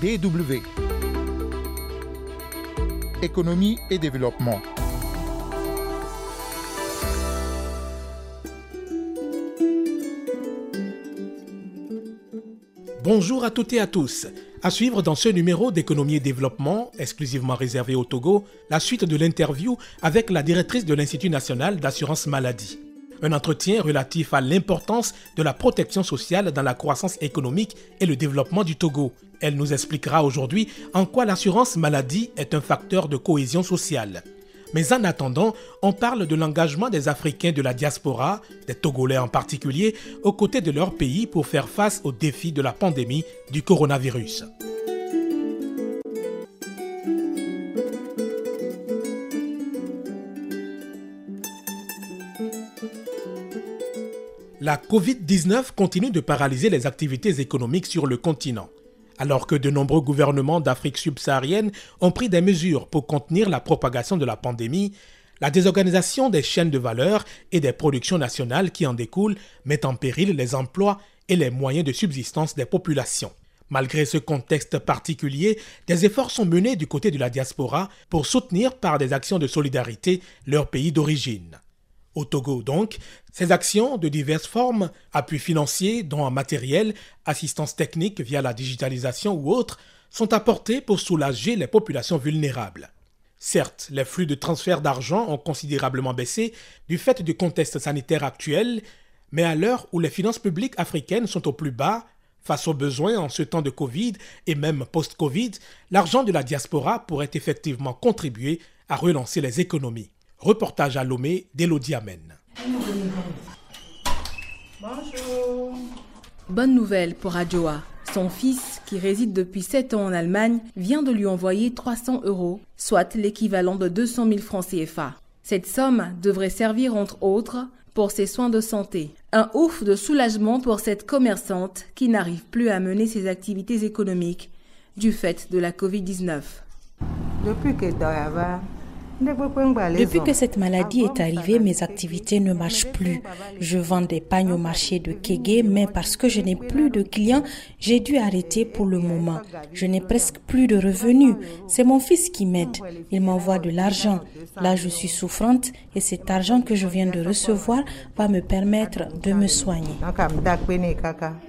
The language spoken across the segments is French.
DW. Économie et développement. Bonjour à toutes et à tous. À suivre dans ce numéro d'économie et développement, exclusivement réservé au Togo, la suite de l'interview avec la directrice de l'Institut national d'assurance maladie. Un entretien relatif à l'importance de la protection sociale dans la croissance économique et le développement du Togo. Elle nous expliquera aujourd'hui en quoi l'assurance maladie est un facteur de cohésion sociale. Mais en attendant, on parle de l'engagement des Africains de la diaspora, des Togolais en particulier, aux côtés de leur pays pour faire face aux défis de la pandémie du coronavirus. La Covid-19 continue de paralyser les activités économiques sur le continent. Alors que de nombreux gouvernements d'Afrique subsaharienne ont pris des mesures pour contenir la propagation de la pandémie, la désorganisation des chaînes de valeur et des productions nationales qui en découlent met en péril les emplois et les moyens de subsistance des populations. Malgré ce contexte particulier, des efforts sont menés du côté de la diaspora pour soutenir par des actions de solidarité leur pays d'origine. Au Togo, donc, ces actions de diverses formes, appui financier, dont en matériel, assistance technique via la digitalisation ou autres, sont apportées pour soulager les populations vulnérables. Certes, les flux de transfert d'argent ont considérablement baissé du fait du contexte sanitaire actuel, mais à l'heure où les finances publiques africaines sont au plus bas, face aux besoins en ce temps de Covid et même post-Covid, l'argent de la diaspora pourrait effectivement contribuer à relancer les économies. Reportage à Lomé d'Elodie Amen. Bonjour. Bonne nouvelle pour Adjoa. Son fils, qui réside depuis 7 ans en Allemagne, vient de lui envoyer 300 euros, soit l'équivalent de 200 000 francs CFA. Cette somme devrait servir entre autres pour ses soins de santé. Un ouf de soulagement pour cette commerçante qui n'arrive plus à mener ses activités économiques du fait de la Covid-19. Depuis que depuis que cette maladie est arrivée, mes activités ne marchent plus. Je vends des pagnes au marché de Kégué, mais parce que je n'ai plus de clients, j'ai dû arrêter pour le moment. Je n'ai presque plus de revenus. C'est mon fils qui m'aide. Il m'envoie de l'argent. Là, je suis souffrante et cet argent que je viens de recevoir va me permettre de me soigner.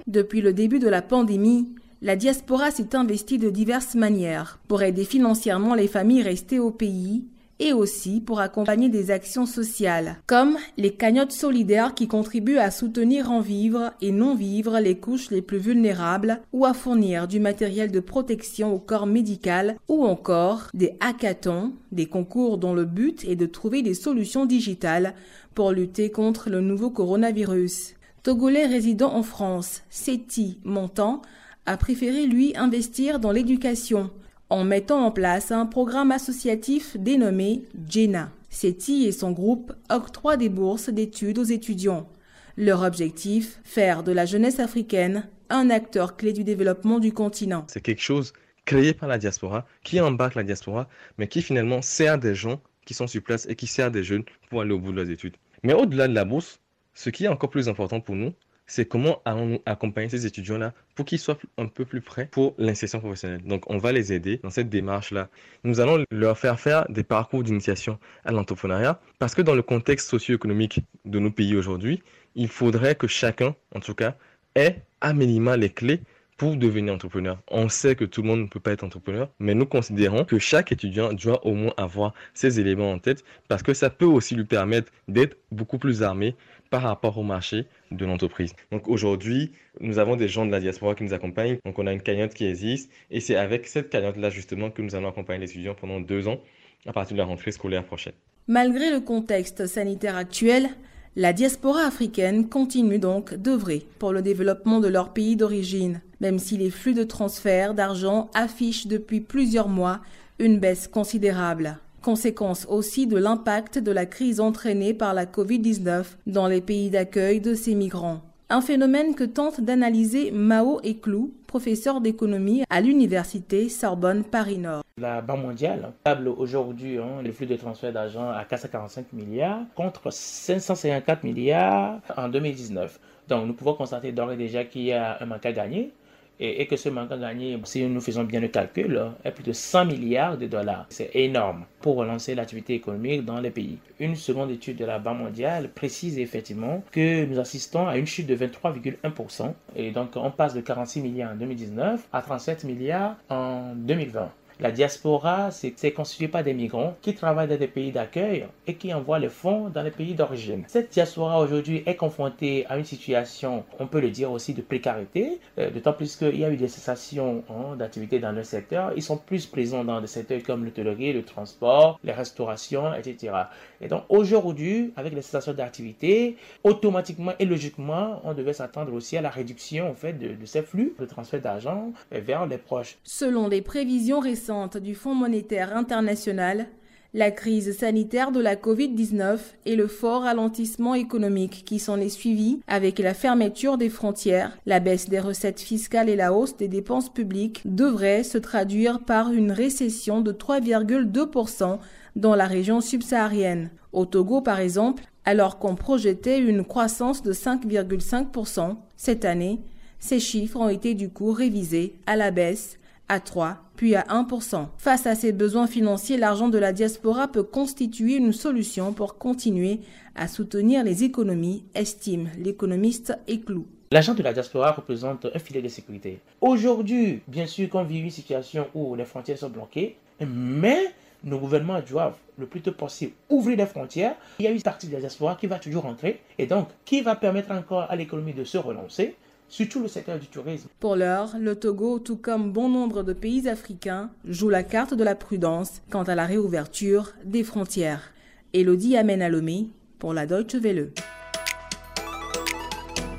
Depuis le début de la pandémie, la diaspora s'est investie de diverses manières pour aider financièrement les familles restées au pays et aussi pour accompagner des actions sociales, comme les cagnottes solidaires qui contribuent à soutenir en vivre et non vivre les couches les plus vulnérables ou à fournir du matériel de protection au corps médical ou encore des hackathons, des concours dont le but est de trouver des solutions digitales pour lutter contre le nouveau coronavirus. Togolais résidant en France, Seti Montant, a préféré lui investir dans l'éducation en mettant en place un programme associatif dénommé JENA. CETI et son groupe octroient des bourses d'études aux étudiants. Leur objectif, faire de la jeunesse africaine un acteur clé du développement du continent. C'est quelque chose créé par la diaspora, qui embarque la diaspora, mais qui finalement sert des gens qui sont sur place et qui sert des jeunes pour aller au bout de leurs études. Mais au-delà de la bourse, ce qui est encore plus important pour nous, c'est comment allons-nous accompagner ces étudiants-là pour qu'ils soient un peu plus prêts pour l'insertion professionnelle. Donc, on va les aider dans cette démarche-là. Nous allons leur faire faire des parcours d'initiation à l'entrepreneuriat parce que dans le contexte socio-économique de nos pays aujourd'hui, il faudrait que chacun, en tout cas, ait à minima les clés pour devenir entrepreneur. On sait que tout le monde ne peut pas être entrepreneur, mais nous considérons que chaque étudiant doit au moins avoir ces éléments en tête parce que ça peut aussi lui permettre d'être beaucoup plus armé par rapport au marché de l'entreprise. Donc aujourd'hui, nous avons des gens de la diaspora qui nous accompagnent. Donc on a une cagnotte qui existe et c'est avec cette cagnotte-là justement que nous allons accompagner les étudiants pendant deux ans à partir de la rentrée scolaire prochaine. Malgré le contexte sanitaire actuel, la diaspora africaine continue donc d'œuvrer pour le développement de leur pays d'origine, même si les flux de transfert d'argent affichent depuis plusieurs mois une baisse considérable conséquence aussi de l'impact de la crise entraînée par la Covid-19 dans les pays d'accueil de ces migrants. Un phénomène que tente d'analyser Mao Eklou, professeur d'économie à l'université Sorbonne Paris-Nord. La Banque mondiale table aujourd'hui hein, les flux de transfert d'argent à 445 milliards contre 554 milliards en 2019. Donc nous pouvons constater d'ores et déjà qu'il y a un manque à gagner et, que ce manque à gagner, si nous faisons bien le calcul, est plus de 100 milliards de dollars. C'est énorme pour relancer l'activité économique dans les pays. Une seconde étude de la Banque mondiale précise effectivement que nous assistons à une chute de 23,1% et donc on passe de 46 milliards en 2019 à 37 milliards en 2020. La diaspora, c'est constitué par des migrants qui travaillent dans des pays d'accueil et qui envoient les fonds dans les pays d'origine. Cette diaspora aujourd'hui est confrontée à une situation, on peut le dire aussi, de précarité, euh, d'autant plus qu'il y a eu des cessations hein, d'activités dans le secteur. Ils sont plus présents dans des secteurs comme l'hôtellerie, le transport, les restaurations, etc. Et donc aujourd'hui, avec les cessations d'activités, automatiquement et logiquement, on devait s'attendre aussi à la réduction en fait de, de ces flux de transfert d'argent vers les proches. Selon les prévisions récentes, du Fonds monétaire international, la crise sanitaire de la Covid-19 et le fort ralentissement économique qui s'en est suivi avec la fermeture des frontières, la baisse des recettes fiscales et la hausse des dépenses publiques devraient se traduire par une récession de 3,2% dans la région subsaharienne. Au Togo, par exemple, alors qu'on projetait une croissance de 5,5% cette année, ces chiffres ont été du coup révisés à la baisse à 3, puis à 1%. Face à ces besoins financiers, l'argent de la diaspora peut constituer une solution pour continuer à soutenir les économies, estime l'économiste Eclou. L'argent de la diaspora représente un filet de sécurité. Aujourd'hui, bien sûr qu'on vit une situation où les frontières sont bloquées, mais nos gouvernements doivent le plus tôt possible ouvrir les frontières. Il y a une partie de la diaspora qui va toujours rentrer et donc qui va permettre encore à l'économie de se relancer surtout le secteur du tourisme. Pour l'heure, le Togo, tout comme bon nombre de pays africains, joue la carte de la prudence quant à la réouverture des frontières. Elodie Amen Alomé pour la Deutsche Welle.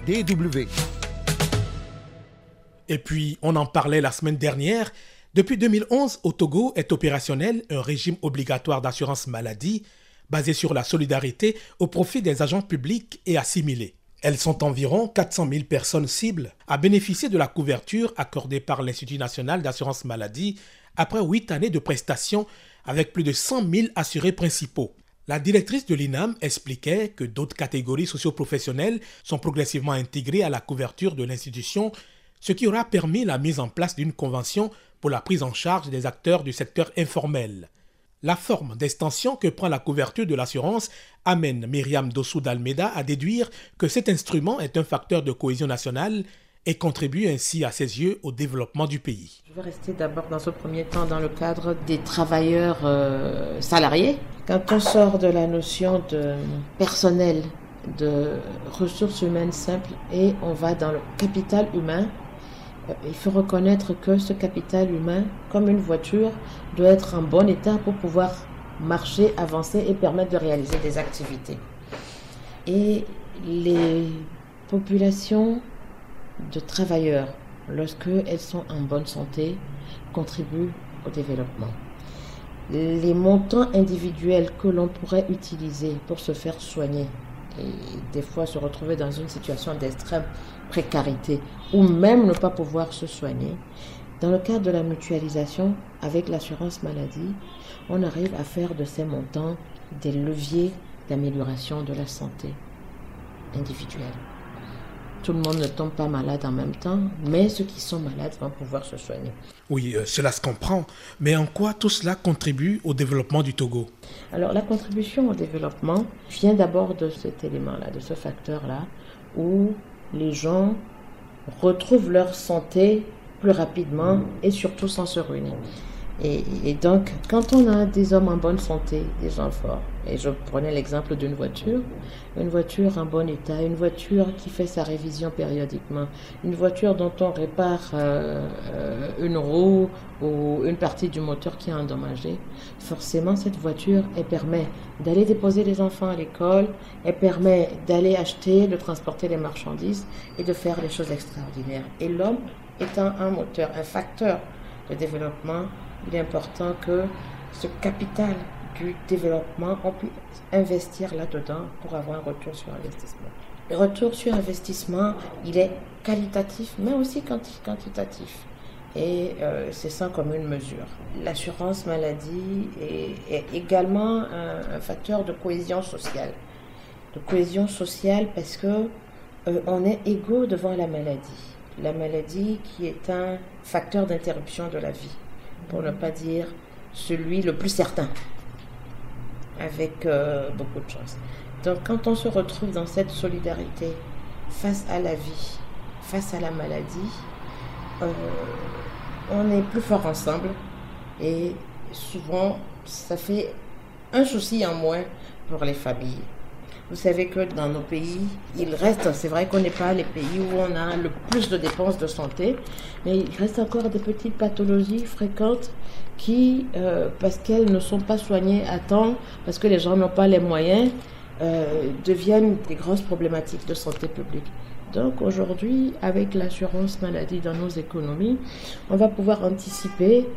DW. Et puis, on en parlait la semaine dernière. Depuis 2011, au Togo est opérationnel un régime obligatoire d'assurance maladie basé sur la solidarité au profit des agents publics et assimilés. Elles sont environ 400 000 personnes cibles à bénéficier de la couverture accordée par l'Institut national d'assurance maladie après huit années de prestations avec plus de 100 000 assurés principaux. La directrice de l'INAM expliquait que d'autres catégories socioprofessionnelles sont progressivement intégrées à la couverture de l'institution, ce qui aura permis la mise en place d'une convention pour la prise en charge des acteurs du secteur informel. La forme d'extension que prend la couverture de l'assurance amène Myriam Dossou d'Almeida à déduire que cet instrument est un facteur de cohésion nationale et contribue ainsi à ses yeux au développement du pays. Je vais rester d'abord dans ce premier temps dans le cadre des travailleurs euh, salariés. Quand on sort de la notion de personnel, de ressources humaines simples et on va dans le capital humain, il faut reconnaître que ce capital humain, comme une voiture, doit être en bon état pour pouvoir marcher, avancer et permettre de réaliser des activités. Et les populations de travailleurs, lorsqu'elles sont en bonne santé, contribuent au développement. Les montants individuels que l'on pourrait utiliser pour se faire soigner et des fois se retrouver dans une situation d'extrême précarité ou même ne pas pouvoir se soigner. Dans le cadre de la mutualisation avec l'assurance maladie, on arrive à faire de ces montants des leviers d'amélioration de la santé individuelle. Tout le monde ne tombe pas malade en même temps, mais ceux qui sont malades vont pouvoir se soigner. Oui, euh, cela se comprend. Mais en quoi tout cela contribue au développement du Togo? Alors la contribution au développement vient d'abord de cet élément-là, de ce facteur-là, où les gens retrouvent leur santé plus rapidement et surtout sans se ruiner. Et, donc, quand on a des hommes en bonne santé, des gens forts, et je prenais l'exemple d'une voiture, une voiture en bon état, une voiture qui fait sa révision périodiquement, une voiture dont on répare euh, euh, une roue ou une partie du moteur qui est endommagée, forcément cette voiture, elle permet d'aller déposer les enfants à l'école, elle permet d'aller acheter, de transporter les marchandises et de faire des choses extraordinaires. Et l'homme étant un moteur, un facteur de développement, il est important que ce capital du développement, on puisse investir là-dedans pour avoir un retour sur investissement. Le retour sur investissement, il est qualitatif, mais aussi quantitatif. Et euh, c'est ça comme une mesure. L'assurance maladie est, également un, facteur de cohésion sociale. De cohésion sociale parce que euh, on est égaux devant la maladie la maladie qui est un facteur d'interruption de la vie, pour ne pas dire celui le plus certain, avec euh, beaucoup de choses. Donc quand on se retrouve dans cette solidarité face à la vie, face à la maladie, euh, on est plus fort ensemble et souvent ça fait un souci en moins pour les familles. Vous savez que dans nos pays, il reste, c'est vrai qu'on n'est pas les pays où on a le plus de dépenses de santé, mais il reste encore des petites pathologies fréquentes qui, euh, parce qu'elles ne sont pas soignées à temps, parce que les gens n'ont pas les moyens, euh, deviennent des grosses problématiques de santé publique. Donc aujourd'hui, avec l'assurance maladie dans nos économies, on va pouvoir anticiper,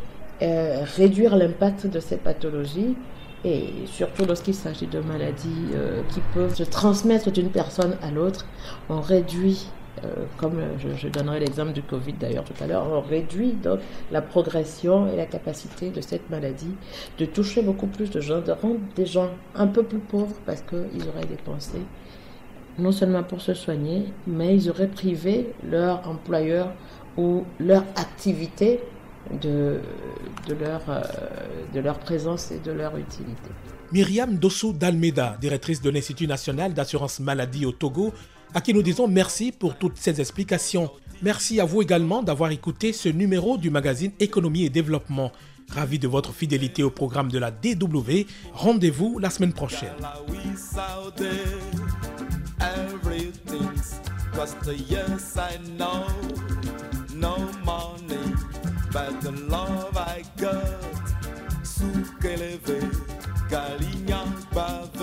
euh, réduire l'impact de ces pathologies et surtout lorsqu'il s'agit de maladies euh, qui peuvent se transmettre d'une personne à l'autre, on réduit, euh, comme je, donnerai l'exemple du Covid d'ailleurs tout à l'heure, on réduit donc la progression et la capacité de cette maladie de toucher beaucoup plus de gens, de rendre des gens un peu plus pauvres parce qu'ils auraient dépensé non seulement pour se soigner, mais ils auraient privé leur employeur ou leur activité de, de, leur, euh, de leur présence et de leur utilité. Myriam Dossou d'Almeida, directrice de l'Institut national d'assurance maladie au Togo, à qui nous disons merci pour toutes ces explications. Merci à vous également d'avoir écouté ce numéro du magazine Économie et Développement. Ravi de votre fidélité au programme de la DW. Rendez-vous la semaine prochaine but the love I got, souk élevé, calignan, bavé.